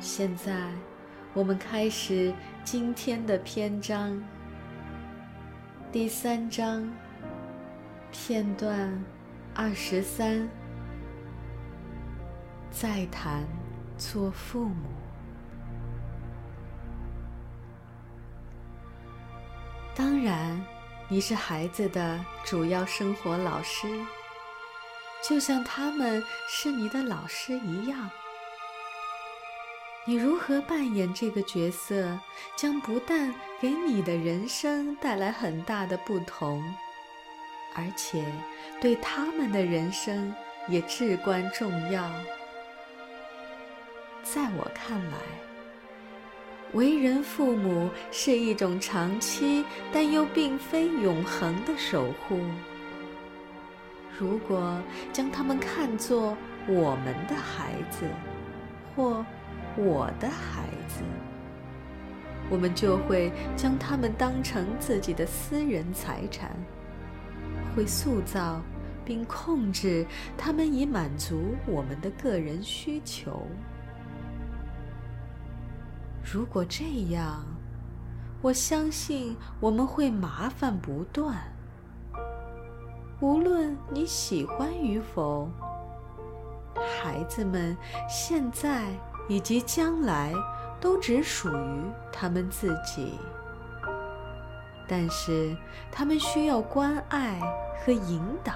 现在，我们开始今天的篇章。第三章，片段二十三。再谈做父母。当然，你是孩子的主要生活老师，就像他们是你的老师一样。你如何扮演这个角色，将不但给你的人生带来很大的不同，而且对他们的人生也至关重要。在我看来，为人父母是一种长期但又并非永恒的守护。如果将他们看作我们的孩子，或……我的孩子，我们就会将他们当成自己的私人财产，会塑造并控制他们，以满足我们的个人需求。如果这样，我相信我们会麻烦不断。无论你喜欢与否，孩子们现在。以及将来都只属于他们自己，但是他们需要关爱和引导，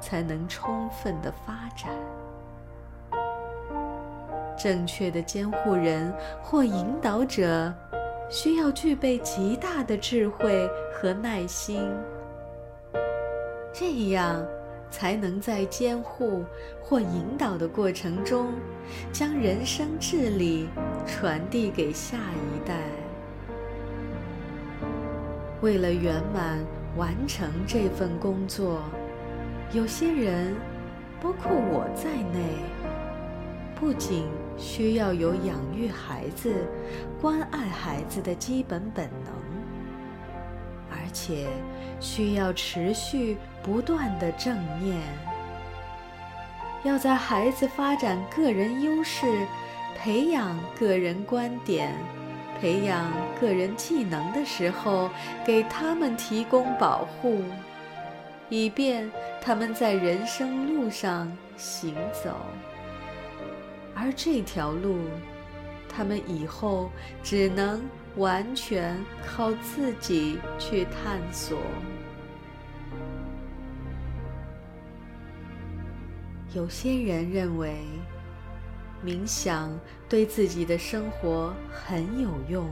才能充分的发展。正确的监护人或引导者，需要具备极大的智慧和耐心，这样。才能在监护或引导的过程中，将人生智理传递给下一代。为了圆满完成这份工作，有些人，包括我在内，不仅需要有养育孩子、关爱孩子的基本本能。而且需要持续不断的正念，要在孩子发展个人优势、培养个人观点、培养个人技能的时候，给他们提供保护，以便他们在人生路上行走。而这条路，他们以后只能。完全靠自己去探索。有些人认为冥想对自己的生活很有用，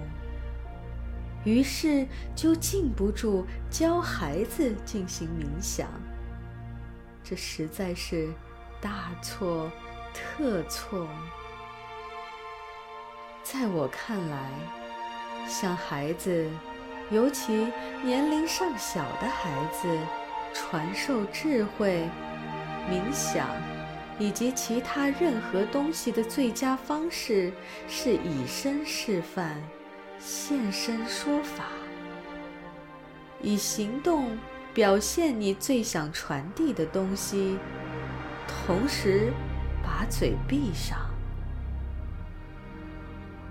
于是就禁不住教孩子进行冥想。这实在是大错特错。在我看来。向孩子，尤其年龄尚小的孩子，传授智慧、冥想以及其他任何东西的最佳方式是以身示范、现身说法，以行动表现你最想传递的东西，同时把嘴闭上。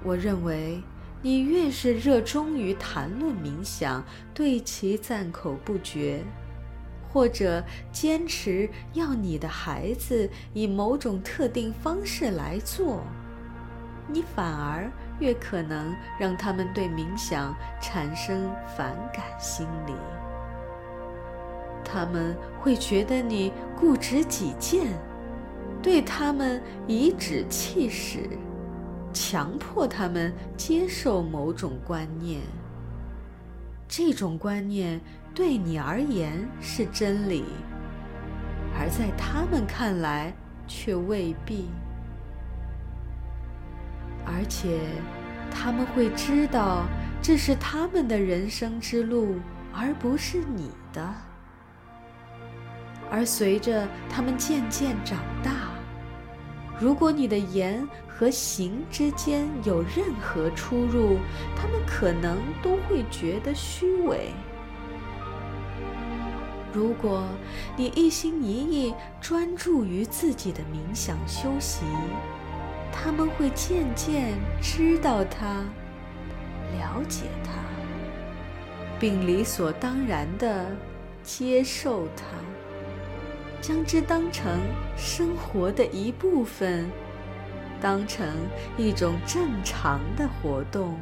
我认为。你越是热衷于谈论冥想，对其赞口不绝，或者坚持要你的孩子以某种特定方式来做，你反而越可能让他们对冥想产生反感心理。他们会觉得你固执己见，对他们颐指气使。强迫他们接受某种观念，这种观念对你而言是真理，而在他们看来却未必。而且他们会知道这是他们的人生之路，而不是你的。而随着他们渐渐长大，如果你的言和行之间有任何出入，他们可能都会觉得虚伪。如果你一心一意专注于自己的冥想修习，他们会渐渐知道它，了解它，并理所当然地接受它，将之当成生活的一部分，当成一种正常的活动。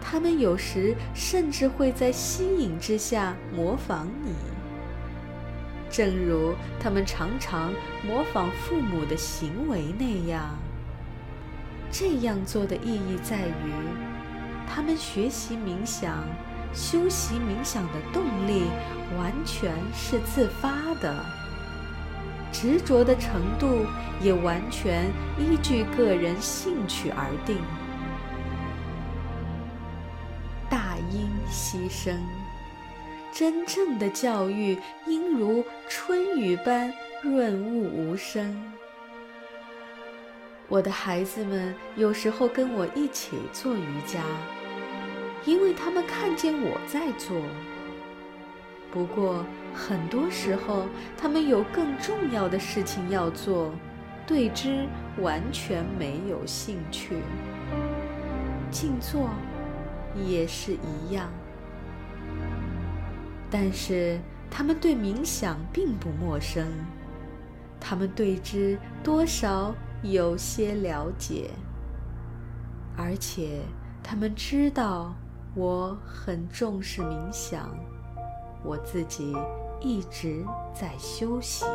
他们有时甚至会在吸引之下模仿你，正如他们常常模仿父母的行为那样。这样做的意义在于，他们学习冥想、修习冥想的动力完全是自发的，执着的程度也完全依据个人兴趣而定。应牺牲，真正的教育应如春雨般润物无声。我的孩子们有时候跟我一起做瑜伽，因为他们看见我在做。不过很多时候，他们有更重要的事情要做，对之完全没有兴趣。静坐。也是一样，但是他们对冥想并不陌生，他们对之多少有些了解，而且他们知道我很重视冥想，我自己一直在修习。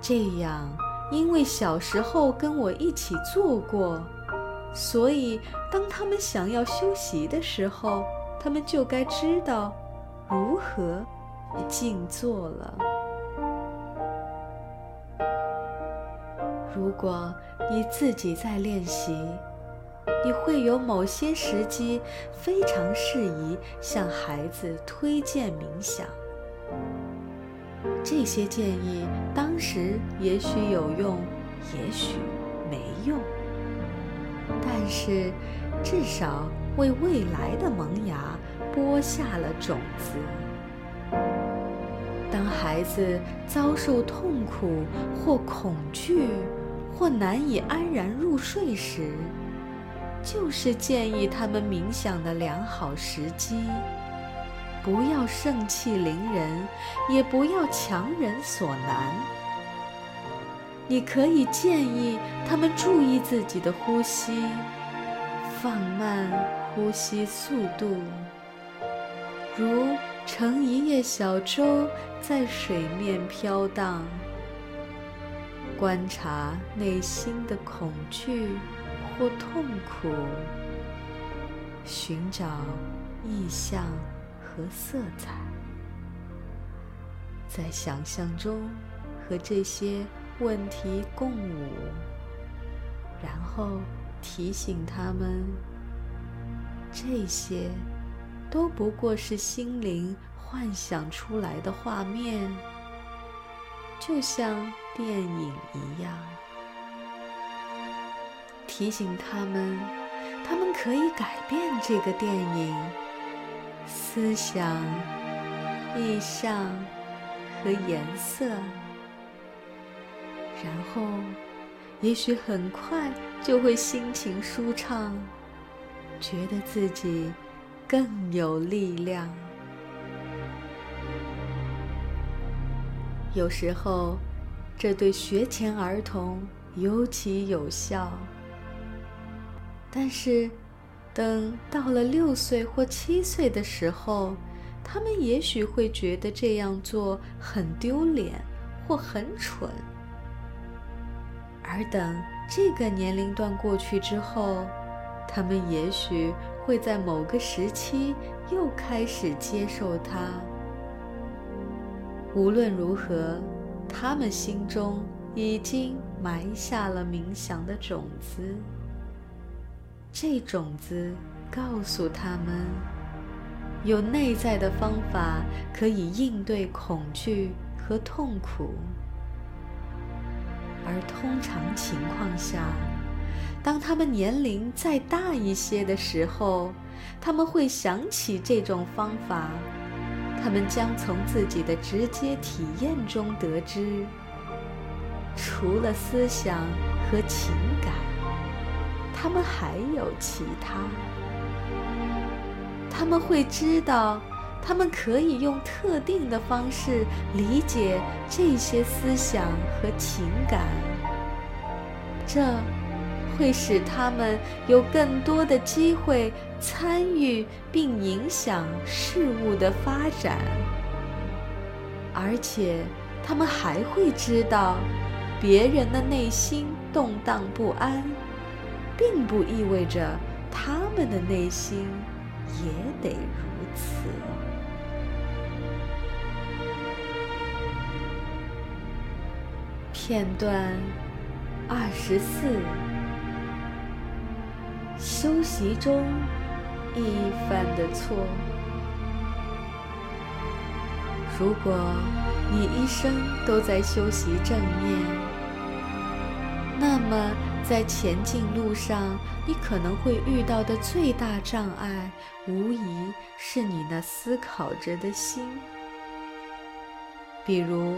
这样，因为小时候跟我一起做过。所以，当他们想要休息的时候，他们就该知道如何静坐了。如果你自己在练习，你会有某些时机非常适宜向孩子推荐冥想。这些建议当时也许有用，也许没用。但是，至少为未来的萌芽播下了种子。当孩子遭受痛苦或恐惧，或难以安然入睡时，就是建议他们冥想的良好时机。不要盛气凌人，也不要强人所难。你可以建议他们注意自己的呼吸，放慢呼吸速度，如乘一叶小舟在水面飘荡。观察内心的恐惧或痛苦，寻找意象和色彩，在想象中和这些。问题共舞，然后提醒他们，这些都不过是心灵幻想出来的画面，就像电影一样。提醒他们，他们可以改变这个电影，思想、意象和颜色。然后，也许很快就会心情舒畅，觉得自己更有力量。有时候，这对学前儿童尤其有效。但是，等到了六岁或七岁的时候，他们也许会觉得这样做很丢脸或很蠢。而等这个年龄段过去之后，他们也许会在某个时期又开始接受它。无论如何，他们心中已经埋下了冥想的种子。这种子告诉他们，有内在的方法可以应对恐惧和痛苦。而通常情况下，当他们年龄再大一些的时候，他们会想起这种方法。他们将从自己的直接体验中得知，除了思想和情感，他们还有其他。他们会知道，他们可以用特定的方式理解这些思想和情感。这会使他们有更多的机会。参与并影响事物的发展，而且他们还会知道，别人的内心动荡不安，并不意味着他们的内心也得如此。片段二十四：修习中。一犯的错。如果你一生都在修习正念，那么在前进路上，你可能会遇到的最大障碍，无疑是你那思考着的心。比如，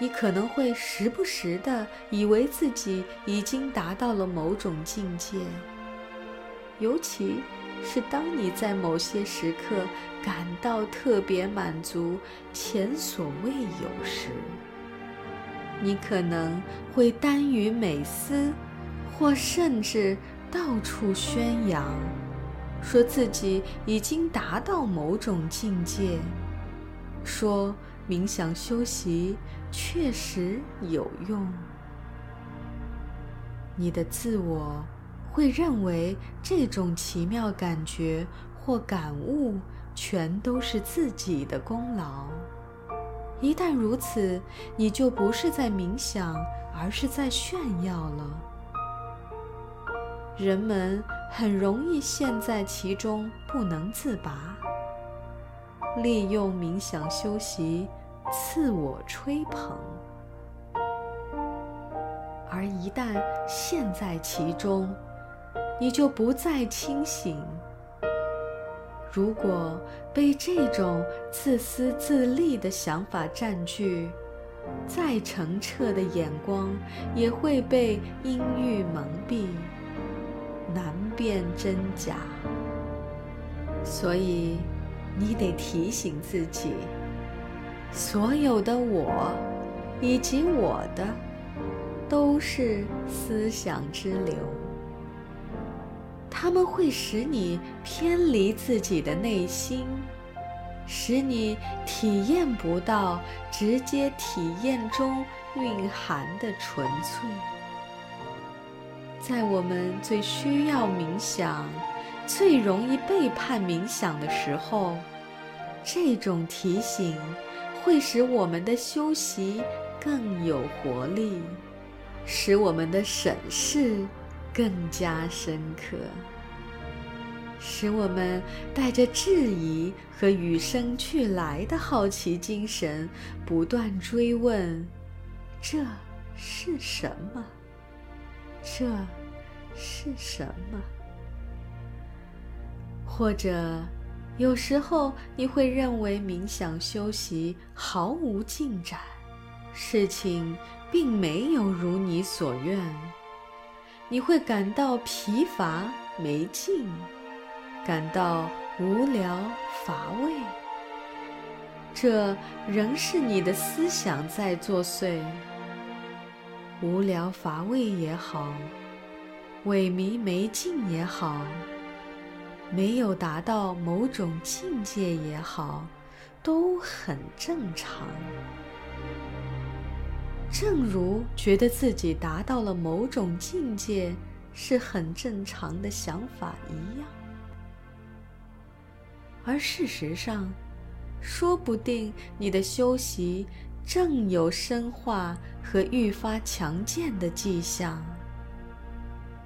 你可能会时不时的以为自己已经达到了某种境界，尤其。是当你在某些时刻感到特别满足、前所未有时，你可能会耽于美思，或甚至到处宣扬，说自己已经达到某种境界，说冥想修习确实有用。你的自我。会认为这种奇妙感觉或感悟全都是自己的功劳。一旦如此，你就不是在冥想，而是在炫耀了。人们很容易陷在其中不能自拔，利用冥想修习自我吹捧，而一旦陷在其中，你就不再清醒。如果被这种自私自利的想法占据，再澄澈的眼光也会被阴郁蒙蔽，难辨真假。所以，你得提醒自己：所有的我，以及我的，都是思想之流。他们会使你偏离自己的内心，使你体验不到直接体验中蕴含的纯粹。在我们最需要冥想、最容易背叛冥想的时候，这种提醒会使我们的修习更有活力，使我们的审视。更加深刻，使我们带着质疑和与生俱来的好奇精神，不断追问：这是什么？这是什么？或者，有时候你会认为冥想修习毫无进展，事情并没有如你所愿。你会感到疲乏没劲，感到无聊乏味。这仍是你的思想在作祟。无聊乏味也好，萎靡没劲也好，没有达到某种境界也好，都很正常。正如觉得自己达到了某种境界是很正常的想法一样，而事实上，说不定你的修习正有深化和愈发强健的迹象。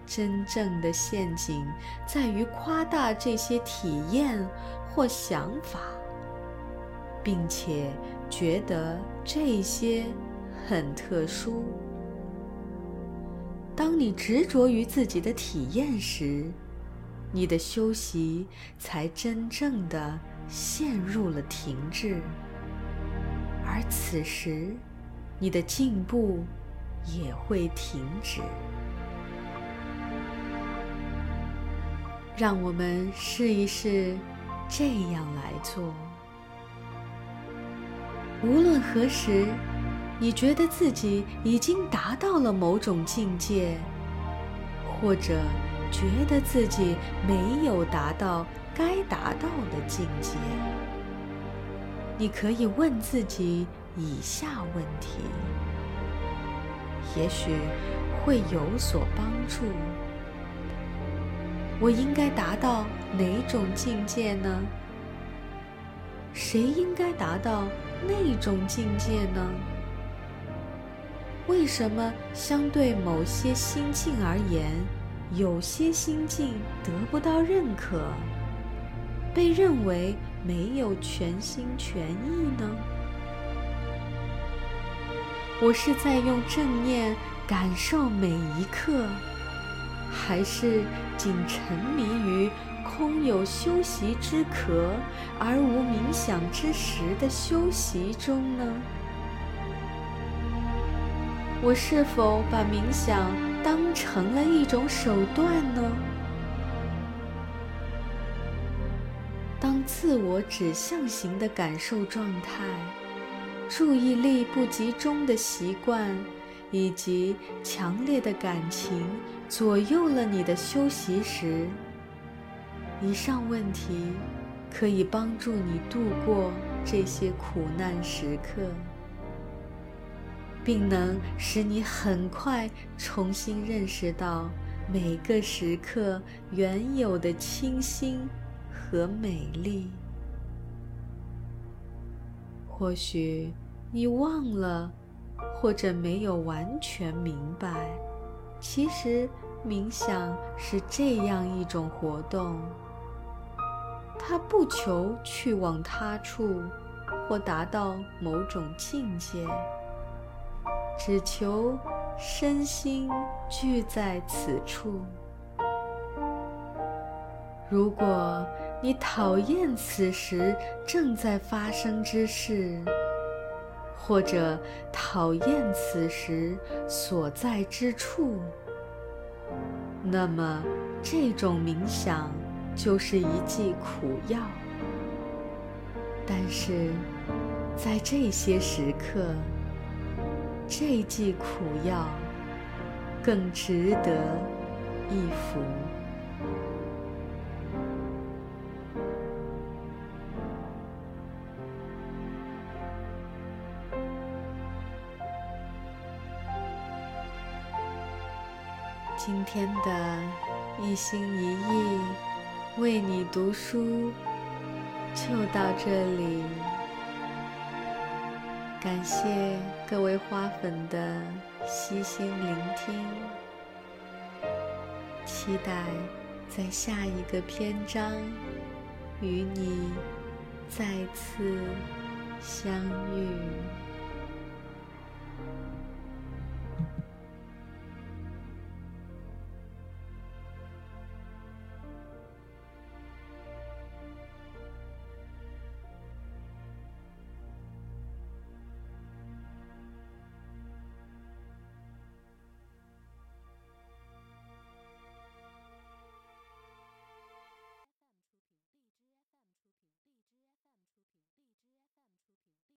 真正的陷阱在于夸大这些体验或想法，并且觉得这些很特殊。当你执着于自己的体验时，你的修习才真正的陷入了停滞，而此时，你的进步也会停止。让我们试一试这样来做。无论何时，你觉得自己已经达到了某种境界，或者觉得自己没有达到该达到的境界，你可以问自己以下问题，也许会有所帮助。我应该达到哪种境界呢？谁应该达到那种境界呢？为什么相对某些心境而言，有些心境得不到认可，被认为没有全心全意呢？我是在用正念感受每一刻。还是仅沉迷于空有修习之壳而无冥想之时的修习中呢？我是否把冥想当成了一种手段呢？自我指向型的感受状态、注意力不集中的习惯。以及强烈的感情左右了你的修习时，以上问题可以帮助你度过这些苦难时刻，并能使你很快重新认识到每个时刻原有的清新和美丽。或许你忘了。或者没有完全明白，其实冥想是这样一种活动，它不求去往他处或达到某种境界，只求身心聚在此处。如果你讨厌此时正在发生之事，或者讨厌此时所在之处，那么这种冥想就是一剂苦药。但是，在这些时刻，这剂苦药更值得一服。今天的一心一意为你读书就到这里，感谢各位花粉的悉心聆听，期待在下一个篇章与你再次相遇。